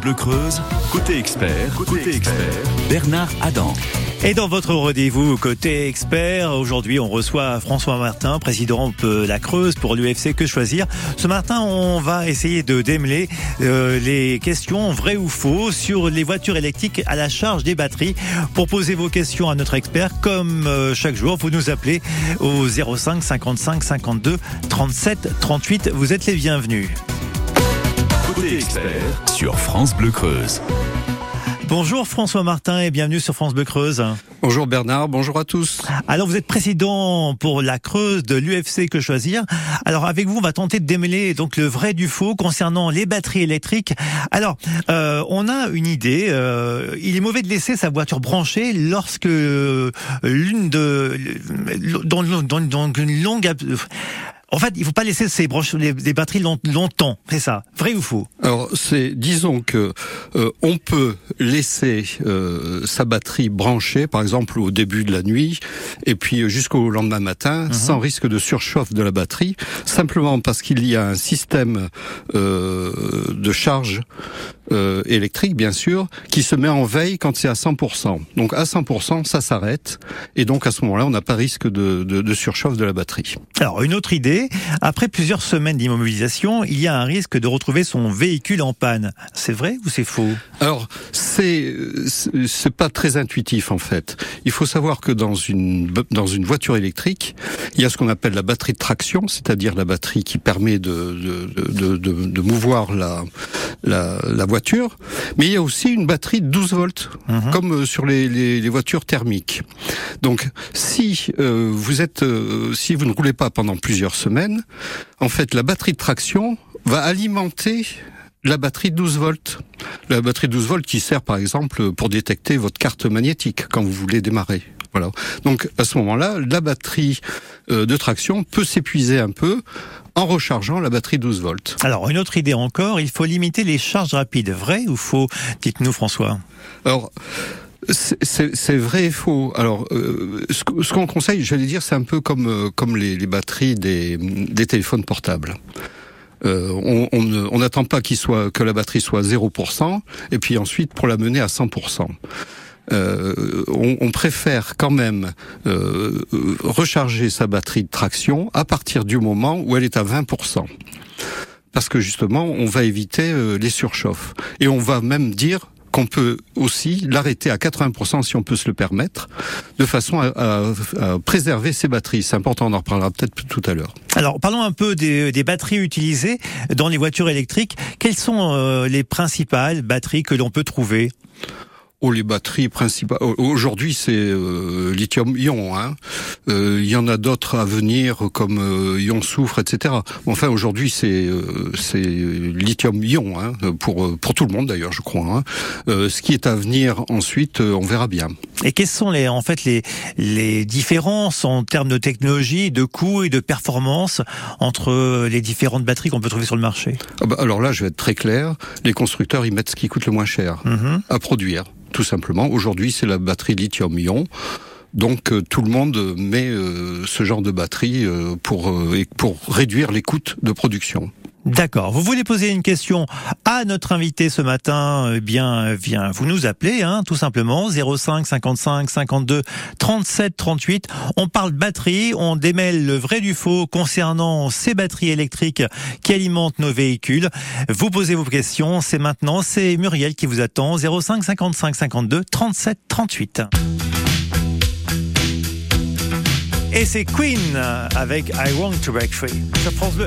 Bleu Creuse, côté expert, côté, expert, Bernard Adam. Et dans votre rendez-vous côté expert, aujourd'hui on reçoit François Martin, président de la Creuse pour l'UFC Que Choisir. Ce matin, on va essayer de démêler euh, les questions vraies ou faux sur les voitures électriques à la charge des batteries. Pour poser vos questions à notre expert, comme euh, chaque jour, vous nous appelez au 05 55 52 37 38. Vous êtes les bienvenus. Côté expert sur France Bleu Creuse. Bonjour François Martin et bienvenue sur France Bleu Creuse. Bonjour Bernard, bonjour à tous. Alors vous êtes président pour la Creuse de l'UFC Que Choisir. Alors avec vous, on va tenter de démêler donc le vrai du faux concernant les batteries électriques. Alors euh, on a une idée. Euh, il est mauvais de laisser sa voiture branchée lorsque euh, l'une de dans, dans, dans une longue en fait, il faut pas laisser ces branches, les, batteries longtemps. C'est ça. Vrai ou faux? Alors, c'est, disons que euh, on peut laisser euh, sa batterie branchée, par exemple au début de la nuit, et puis jusqu'au lendemain matin, mhm. sans risque de surchauffe de la batterie, simplement parce qu'il y a un système euh, de charge euh, électrique, bien sûr, qui se met en veille quand c'est à 100%. Donc à 100%, ça s'arrête, et donc à ce moment-là, on n'a pas risque de, de, de surchauffe de la batterie. Alors une autre idée après plusieurs semaines d'immobilisation, il y a un risque de retrouver son véhicule en panne. C'est vrai ou c'est faux? Alors, c'est c'est pas très intuitif en fait. Il faut savoir que dans une dans une voiture électrique, il y a ce qu'on appelle la batterie de traction, c'est-à-dire la batterie qui permet de de, de, de, mouvoir la, la, la voiture, mais il y a aussi une batterie de 12 volts, mhm. comme euh, sur les, les, les, voitures thermiques. Donc, si euh, vous êtes, euh, si vous ne roulez pas pendant plusieurs semaines en fait, la batterie de traction va alimenter la batterie de 12 volts. La batterie de 12 volts qui sert par exemple pour détecter votre carte magnétique quand vous voulez démarrer. Voilà. Donc à ce moment-là, la batterie euh, de traction peut s'épuiser un peu en rechargeant la batterie 12 volts. Alors une autre idée encore, il faut limiter les charges rapides. Vrai ou faux? Dites-nous François. Alors c'est vrai et faux. Alors, euh, ce, qu'on conseille, j'allais dire, c'est un peu comme euh, comme les, les batteries des, des, téléphones portables. Euh, on n'attend pas qu'il soit que la batterie soit 0% et puis ensuite pour la mener à 100%. Euh, on, on, préfère quand même euh, recharger sa batterie de traction à partir du moment où elle est à 20% parce que justement, on va éviter les surchauffes. Et on va même dire, qu'on peut aussi l'arrêter à 80% si on peut se le permettre, de façon à, préserver ses batteries. C'est important, on en reparlera peut-être tout à l'heure. Alors parlons un peu des, batteries utilisées dans les voitures électriques. Quelles sont euh, les principales batteries que l'on peut trouver? Oh, les batteries principales. Aujourd'hui, c'est euh, lithium-ion. Hein. Euh, il y en a d'autres à venir, comme euh, ion-soufre, etc. Enfin, aujourd'hui, c'est c'est lithium-ion hein, pour pour tout le monde d'ailleurs, je crois. Hein. ce qui est à venir ensuite, on verra bien. Et quelles sont les en fait les les différences en termes de technologie, de coût et de performance entre les différentes batteries qu'on peut trouver sur le marché? Ah bah, Alors là, je vais être très clair. Les constructeurs, ils mettent ce qui coûte le moins cher mm-hmm. à produire tout simplement. Aujourd'hui, c'est la batterie lithium-ion. Donc euh, tout le monde met euh, ce genre de batterie euh, pour pour réduire les coûts de production. D'accord. Vous voulez poser une question à notre invité ce matin Eh bien, viens, vous nous appelez, hein, tout simplement 05 55 52 37 38. On parle batterie, on démêle le vrai du faux concernant ces batteries électriques qui alimentent nos véhicules. Vous posez vos questions, c'est maintenant, c'est Muriel qui vous attend 05 55 52 37 38. Et c'est Queen avec I Want to Break Free sur France Bleu.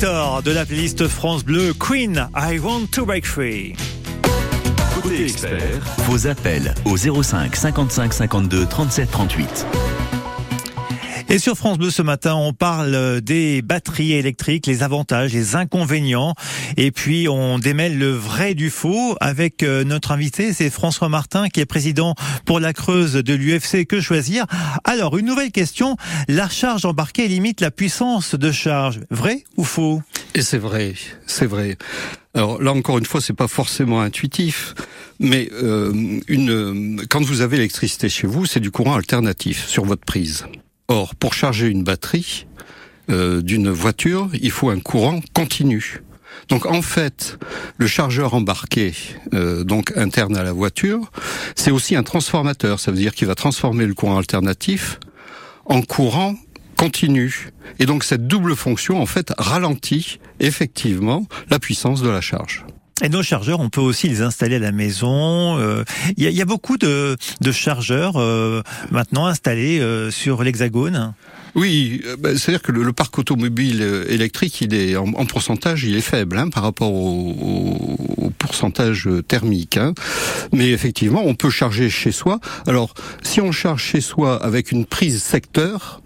De la playlist France Bleu Queen, I Want to Break Free. Côté expert, vos appels au 05 55 52 37 38. Et sur France Bleu ce matin, on parle des batteries électriques, les avantages, les inconvénients, et puis on démêle le vrai du faux avec euh, notre invité, c'est François Martin, qui est président pour la Creuse de l'UFC Que Choisir? Alors, une nouvelle question, la charge embarquée limite la puissance de charge, vrai ou faux? Et c'est vrai, c'est vrai. Alors là encore une fois, c'est pas forcément intuitif, mais euh, une, quand vous avez l'électricité chez vous, c'est du courant alternatif sur votre prise. Or, pour charger une batterie euh, d'une voiture, il faut un courant continu. Donc en fait, le chargeur embarqué, euh, donc interne à la voiture, c'est aussi un transformateur. Ça veut dire qu'il va transformer le courant alternatif en courant continu. Et donc cette double fonction, en fait, ralentit effectivement la puissance de la charge. Et nos chargeurs, on peut aussi les installer à la maison. Euh, Il y, a, y, a, beaucoup de, de chargeurs euh, maintenant installés euh, sur l'Hexagone. Oui, ben, c'est-à-dire que le, parc automobile électrique, il est en, en pourcentage, il est faible hein, par rapport au, au pourcentage thermique. Hein. Mais effectivement, on peut charger chez soi. Alors, si on charge chez soi avec une prise secteur,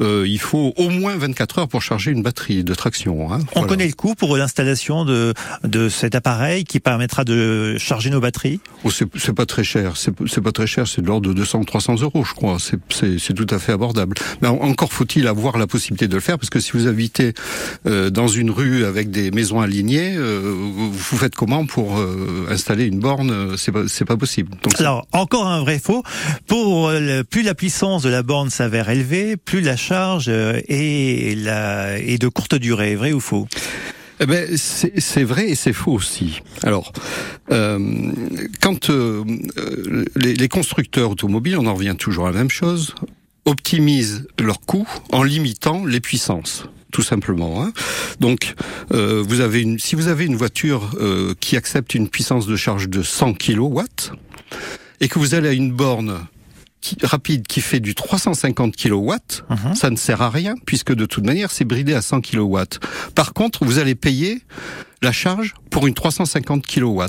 euh, il faut au moins 24 heures pour charger une batterie de traction. Hein. On voilà. connaît le coût pour l'installation de, de cet appareil qui permettra de charger nos batteries? Oh, C'est pas très cher. C'est pas très cher. C'est de l'ordre de 200-300 euros, je crois. C'est tout à fait abordable. Mais encore faut-il avoir la possibilité de le faire, parce que si vous habitez euh, dans une rue avec des maisons alignées, euh, vous faites comment pour euh, installer une borne? C'est pas, pas possible. Donc, Alors, encore un vrai faux. Pour le, plus la puissance de la borne s'avère élevée, plus la charge est, est de courte durée. Vrai ou faux? Eh ben, c'est vrai et c'est faux aussi. Alors, euh, quand euh, les, constructeurs automobiles, on en revient toujours à la même chose, optimisent leurs coûts en limitant les puissances tout simplement. Hein. Donc, euh, si vous avez une voiture euh, qui accepte une puissance de charge de 100 kW et que vous allez à une borne qui, rapide qui fait du 350 kW, -huh. ça ne sert à rien puisque de toute manière c'est bridé à 100 kW. Par contre, vous allez payer la charge pour une 350 kW.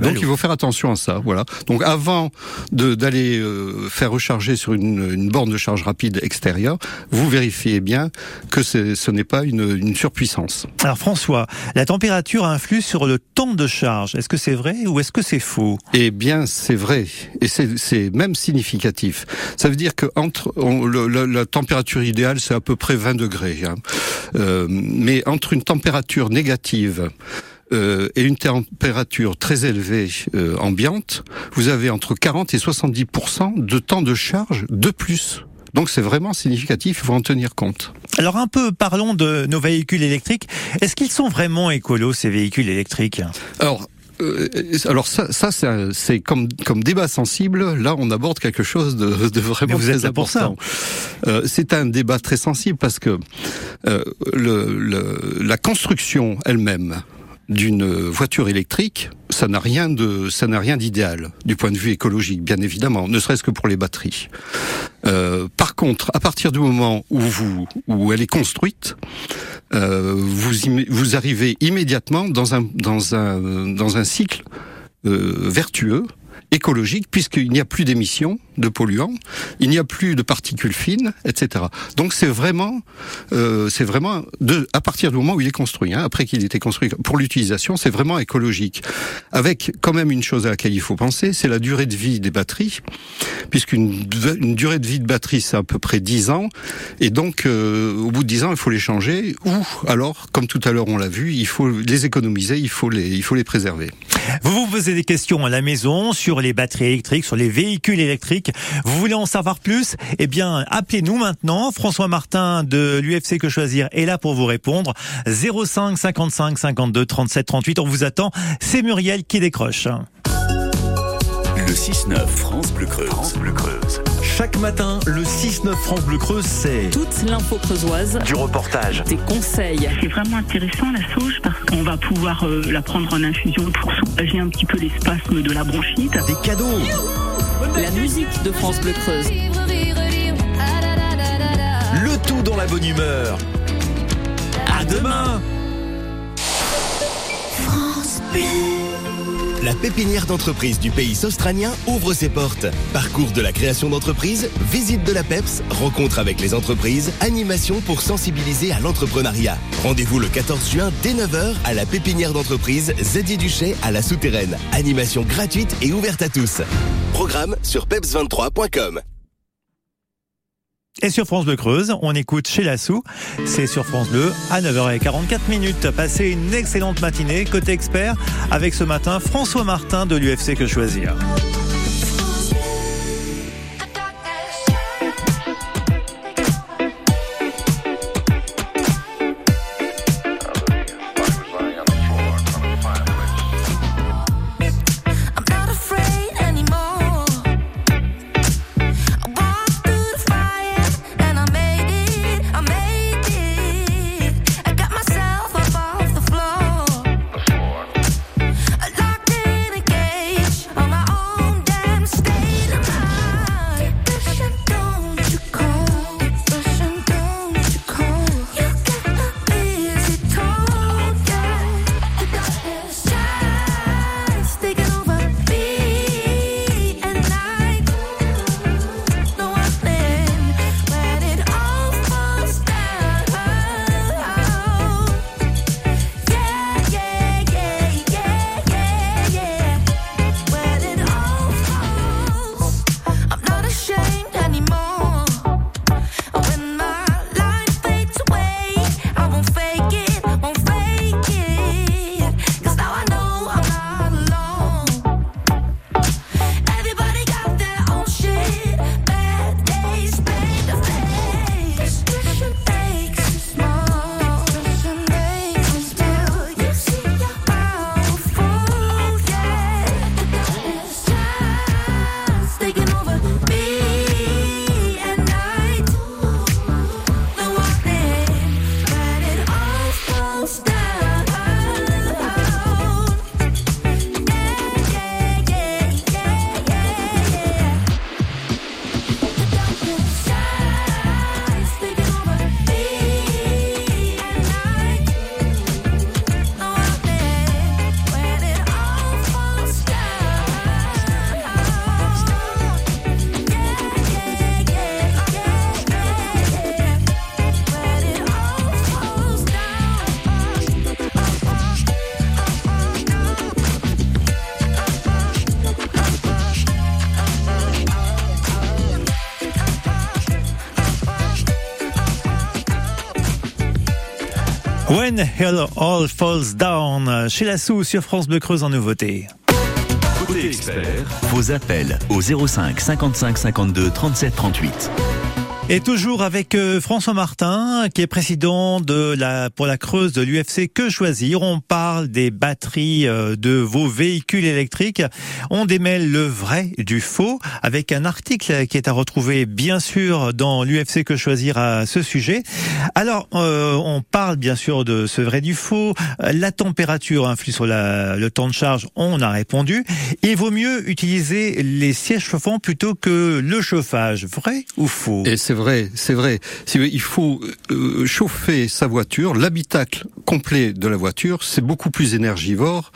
Donc il faut faire attention à ça, voilà. Donc avant d'aller euh, faire recharger sur une, une, borne de charge rapide extérieure, vous vérifiez bien que ce n'est pas une, une, surpuissance. Alors François, la température influe sur le temps de charge. Est-ce que c'est vrai ou est-ce que c'est faux? Eh bien, c'est vrai et c'est même significatif. Ça veut dire que entre on, le, la, la, température idéale, c'est à peu près 20 degrés. Hein. Euh, mais entre une température négative euh, et une température très élevée euh, ambiante, vous avez entre 40 et 70% de temps de charge de plus. Donc c'est vraiment significatif, il faut en tenir compte. Alors un peu parlons de nos véhicules électriques. Est-ce qu'ils sont vraiment écolos ces véhicules électriques? Alors euh, alors ça, ça c'est comme comme débat sensible. Là, on aborde quelque chose de, de vraiment vous très êtes important. Euh, c'est un débat très sensible parce que euh, le, le, la construction elle-même d'une voiture électrique, ça n'a rien de, ça n'a rien d'idéal du point de vue écologique, bien évidemment, ne serait-ce que pour les batteries. Euh, par contre, à partir du moment où vous, où elle est construite, euh, vous, vous arrivez immédiatement dans un, dans un, dans un cycle euh, vertueux écologique puisqu'il n'y a plus d'émissions de polluants, il n'y a plus de particules fines, etc. Donc c'est vraiment, euh, c'est vraiment à partir du moment où il est construit, hein, après qu'il ait été construit pour l'utilisation, c'est vraiment écologique. Avec quand même une chose à laquelle il faut penser, c'est la durée de vie des batteries, puisqu'une une durée de vie de batterie c'est à peu près 10 ans, et donc euh, au bout de 10 ans il faut les changer, ou alors, comme tout à l'heure on l'a vu, il faut les économiser, il faut les, il faut les préserver. Vous vous posez des questions à la maison sur les batteries électriques, sur les véhicules électriques. Vous voulez en savoir plus? Eh bien, appelez-nous maintenant. François Martin de l'UFC Que Choisir est là pour vous répondre. 05 55 52 37 38. On vous attend. C'est Muriel qui décroche. Le 6-9 France Bleu Creuse. France Bleu Creuse. Chaque matin, le 6-9 France Bleu Creuse, c'est toute l'info creusoise, du reportage, des conseils. C'est vraiment intéressant la sauge parce qu'on va pouvoir euh, la prendre en infusion pour soulager un petit peu les spasmes de la bronchite. Des cadeaux. La musique de France Bleu Creuse. Le tout dans la bonne humeur. À demain La pépinière d'entreprise du pays australien ouvre ses portes. Parcours de la création d'entreprise, visite de la PEPS, rencontre avec les entreprises, animation pour sensibiliser à l'entrepreneuriat. Rendez-vous le 14 juin dès 9h à la pépinière d'entreprise Zedier Duché à la Souterraine. Animation gratuite et ouverte à tous. Programme sur peps23.com. Et sur France Bleu Creuse, on écoute chez Lassou. C'est sur France Bleu à 9h44 minutes. Passez une excellente matinée côté expert avec ce matin François Martin de l'UFC Que Choisir. When Hell All Falls Down, chez Lassou sur France Bleu Creuse en nouveauté. Côté expert, vos appels au 05 55 52 37 38. Et toujours avec euh, François Martin, qui est président de la pour la Creuse de l'UFC Que Choisir. On parle des batteries euh, de vos véhicules électriques. On démêle le vrai du faux avec un article qui est à retrouver bien sûr dans l'UFC Que Choisir à ce sujet. Alors, euh, on parle bien sûr de ce vrai du faux. La température influe sur la- le temps de charge. On a répondu. Il vaut mieux utiliser les sièges chauffants plutôt que le chauffage. Vrai ou faux? Vrai, c'est vrai. Il faut euh, chauffer sa voiture. L'habitacle complet de la voiture, c'est beaucoup plus énergivore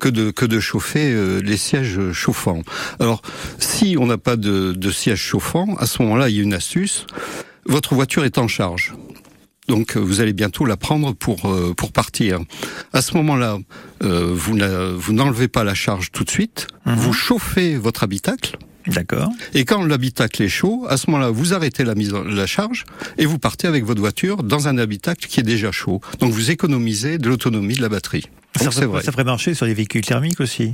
que de que de chauffer euh, les sièges chauffants. Alors, si on n'a pas de, de siège chauffant, à ce moment-là, il y a une astuce. Votre voiture est en charge. Donc euh, vous allez bientôt la prendre pour euh, pour partir. À ce moment-là, euh, vous n'enlevez pas la charge tout de suite. Vous chauffez votre habitacle. D'accord. Et quand l'habitacle est chaud, à ce moment-là, vous arrêtez la mise en la charge et vous partez avec votre voiture dans un habitacle qui est déjà chaud. Donc vous économisez de l'autonomie de la batterie. Ça Donc vrai. ça ferait marcher sur les véhicules thermiques aussi.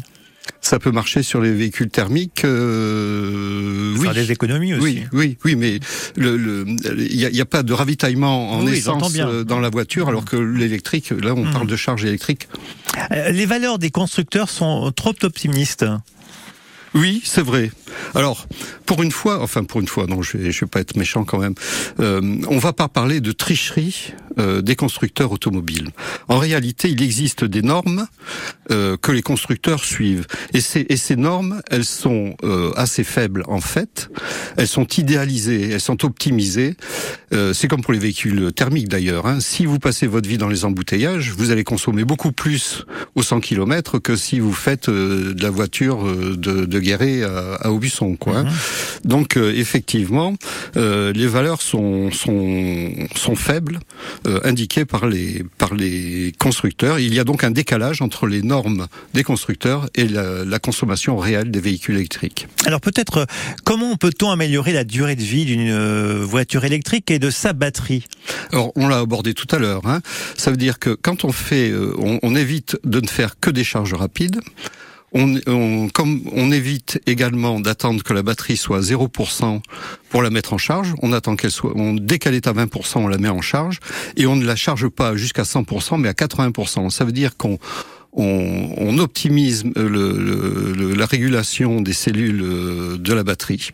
Ça peut marcher sur les véhicules thermiques. Euh, oui. Faire des économies aussi. Oui, oui, oui, mais le, il y a, pas de ravitaillement en Oui, essence bien. euh, dans la voiture, alors que l'électrique, là, on parle de charge électrique. Euh, les valeurs des constructeurs sont trop optimistes. Oui, c'est vrai. Alors, pour une fois, enfin pour une fois, non, je je vais pas être méchant quand même. Euh, on va pas parler de tricherie euh, des constructeurs automobiles. En réalité, il existe des normes euh, que les constructeurs suivent, et ces, normes, elles sont euh, assez faibles en fait. Elles sont idéalisées, elles sont optimisées. C'est comme pour les véhicules thermiques d'ailleurs. Hein. Si vous passez votre vie dans les embouteillages, vous allez consommer beaucoup plus au 100 km que si vous faites de la voiture de, de à, à Quoi, hein. Donc euh, effectivement, euh, les valeurs sont, sont, sont faibles, euh, indiquées par les, par les constructeurs. Il y a donc un décalage entre les normes des constructeurs et la, la consommation réelle des véhicules électriques. Alors peut-être, comment peut-on améliorer la durée de vie d'une voiture électrique et de sa batterie? Alors, on l'a abordé tout à l'heure. Hein. Ça veut dire que quand on fait, on, on évite de ne faire que des charges rapides. On, on- comme on évite également d'attendre que la batterie soit à 0% pour la mettre en charge, on attend qu'elle soit, on, dès qu'elle est à 20%, on la met en charge et on ne la charge pas jusqu'à 100%, mais à 80%. Ça veut dire qu'on on, on optimise le- le- la régulation des cellules euh, de la batterie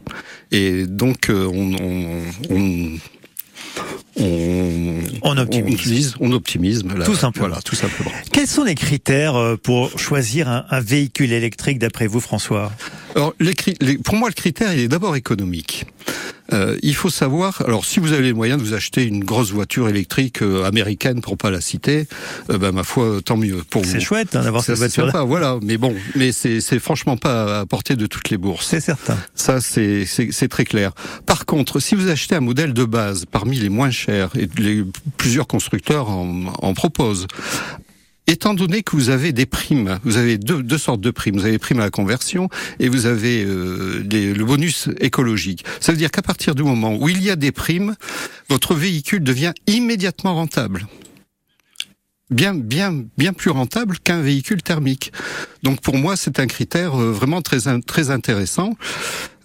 et donc euh, on, on, on on, On optimise. utilise- on optimise la- Tout simplement. Voilà, tout simplement. Quels sont les critères euh, pour choisir un, un véhicule électrique d'après vous, François? Alors, les cri- les- pour moi, le critère, il est d'abord économique. Euh, il faut savoir, alors si vous avez les moyens de vous acheter une grosse voiture électrique euh, américaine, pour pas la citer, euh, ben ma foi, tant mieux pour vous. C'est chouette hein, d'avoir Ça, cette c'est voiture-là. sympa, voilà. Mais bon, mais c'est franchement pas à portée de toutes les bourses. C'est certain. Ça, c'est c'est- c'est très clair. Par contre, si vous achetez un modèle de base parmi les moins chers, et les, plusieurs constructeurs en, en proposent, Étant donné que vous avez des primes, vous avez deux, deux sortes de primes. Vous avez les primes à la conversion et vous avez euh, le bonus écologique. Ça veut dire qu'à partir du moment où il y a des primes, votre véhicule devient immédiatement rentable. Bien, bien, bien plus rentable qu'un véhicule thermique. Donc pour moi, c'est un critère euh, vraiment très, très intéressant.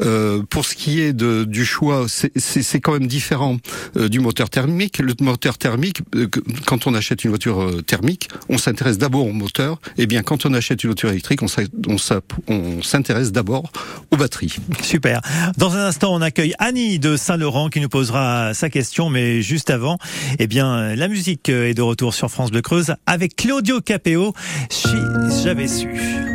Euh, pour ce qui est de, du choix, c'est- quand même différent euh, du moteur thermique. Le moteur thermique, euh, quand on achète une voiture euh, thermique, on s'intéresse d'abord au moteur. Et bien, quand on achète une voiture électrique, on s'intéresse d'abord aux batteries. Super. Dans un instant, on accueille Annie de Saint-Laurent qui nous posera sa question, mais juste avant, eh bien, la musique est de retour sur France Bleu Creuse avec Claudio Capéo. Si j'avais su.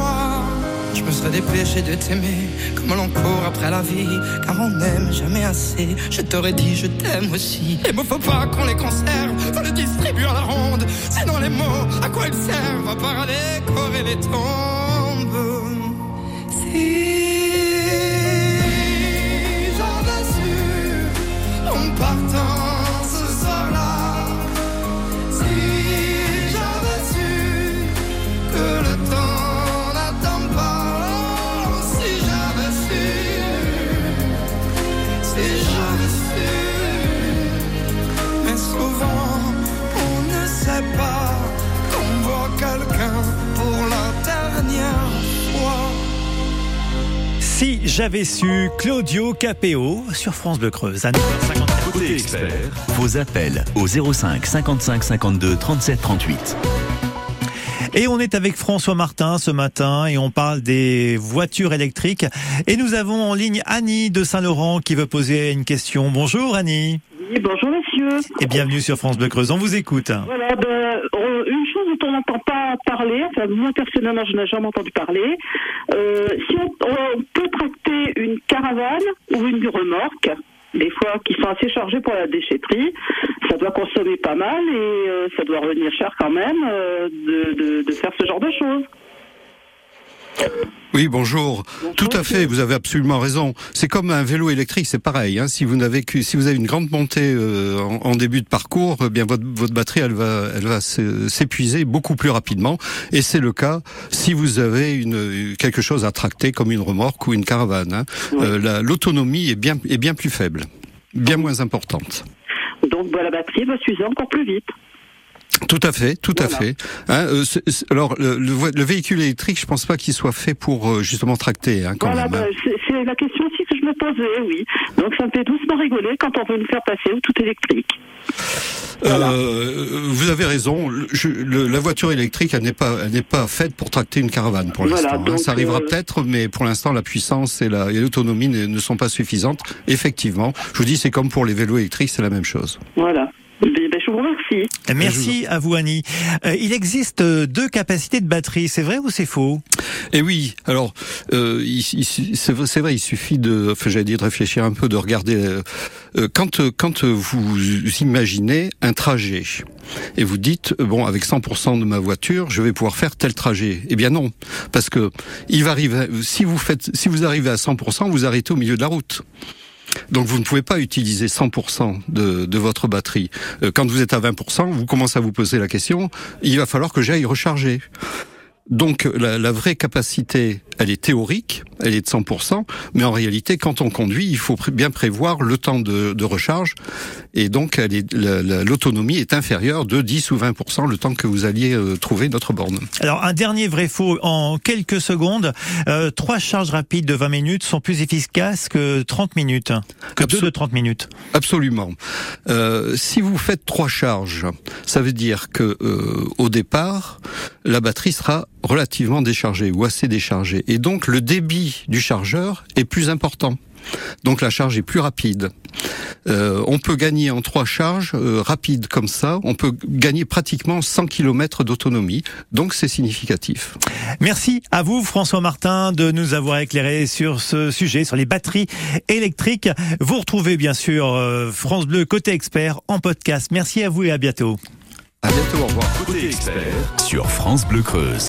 Je me serais dépêché de t'aimer comme l'on court après la vie, car on n'aime jamais assez. Je t'aurais dit je t'aime aussi. Les mots faut pas qu'on les conserve, faut les distribuer à la ronde. Sinon les mots, à quoi ils servent À part à décorer les tombes. Si j'avais su Claudio Capéo sur France Bleu Creuse. À 9h54. Côté expert, vos appels au 05 55 52 37 38. Et on est avec François Martin ce matin et on parle des voitures électriques. Et nous avons en ligne Annie de Saint-Laurent qui veut poser une question. Bonjour Annie. Oui, bonjour messieurs. Et bienvenue sur France Bleu Creuse. On vous écoute. Voilà, ben, parler, enfin moi personnellement je n'ai jamais entendu parler, euh, si on, peut tracter une caravane ou une remorque, des fois qui sont assez chargées pour la déchetterie, ça doit consommer pas mal et euh, ça doit revenir cher quand même euh, de- de faire ce genre de choses. Oui, bonjour. Tout à fait, vous avez absolument raison. C'est comme un vélo électrique, c'est pareil. Hein. Si vous n'avez que, si vous avez une grande montée euh, en, en début de parcours, eh bien votre, votre batterie, elle va, elle va s'é- s'épuiser beaucoup plus rapidement. Et c'est le cas si vous avez une quelque chose à tracter comme une remorque ou une caravane. hein. Euh, la- L'autonomie est bien, est bien plus faible, bien moins importante. Donc la batterie va s'user encore plus vite. Tout à fait, tout à fait. Hein, euh, alors le, véhicule électrique, je pense pas qu'il soit fait pour euh, justement tracter, hein, quand Voilà, hein. ben, c'est la question aussi que je me posais, oui. Donc ça me fait doucement rigoler quand on veut nous faire passer au tout électrique. Voilà. Euh, vous avez raison. Le- je- le- la voiture électrique, elle n'est pas, elle n'est pas faite pour tracter une caravane pour Voilà, l'instant. hein. Ça arrivera euh, peut-être, mais pour l'instant, la puissance et la- et l'autonomie ne, ne sont pas suffisantes. Effectivement, je vous dis, c'est comme pour les vélos électriques, c'est la même chose. Voilà. Ben, je vous remercie. Merci à vous Annie. Euh, il existe euh, deux capacités de batterie, c'est vrai ou c'est faux? Et oui, alors euh, c'est vrai, il suffit de, enfin, j'allais dire de réfléchir un peu, de regarder euh, euh, quand euh, quand vous imaginez un trajet et vous dites euh, bon avec 100% de ma voiture, je vais pouvoir faire tel trajet. Eh bien non, parce que il va arriver si vous faites si vous arrivez à 100%, vous arrêtez au milieu de la route. Donc vous ne pouvez pas utiliser 100% de, de votre batterie. Euh, Quand vous êtes à 20%, vous commencez à vous poser la question, il va falloir que j'aille recharger. Donc la, la vraie capacité, elle est théorique, elle est de 100%, mais en réalité, quand on conduit, il faut bien prévoir le temps de, de recharge, et donc est- la- la- l'autonomie est inférieure de 10 ou 20% le temps que vous alliez euh, trouver notre borne. Alors un dernier vrai faux en quelques secondes. Euh, trois charges rapides de 20 minutes sont plus efficaces que 30 minutes, que deux Absol- de 30 minutes. Absolument. Euh, si vous faites trois charges, ça veut dire que euh, au départ, la batterie sera relativement déchargée ou assez déchargée, et donc le débit du chargeur est plus important. Donc la charge est plus rapide. Euh, on peut gagner en trois charges euh, rapides comme ça, on peut gagner pratiquement 100 km d'autonomie. Donc c'est significatif. Merci à vous François Martin de nous avoir éclairé sur ce sujet, sur les batteries électriques. Vous retrouvez bien sûr euh, France Bleu côté expert en podcast. Merci à vous et à bientôt. À bientôt, au revoir. Côté expert sur France Bleu Creuse.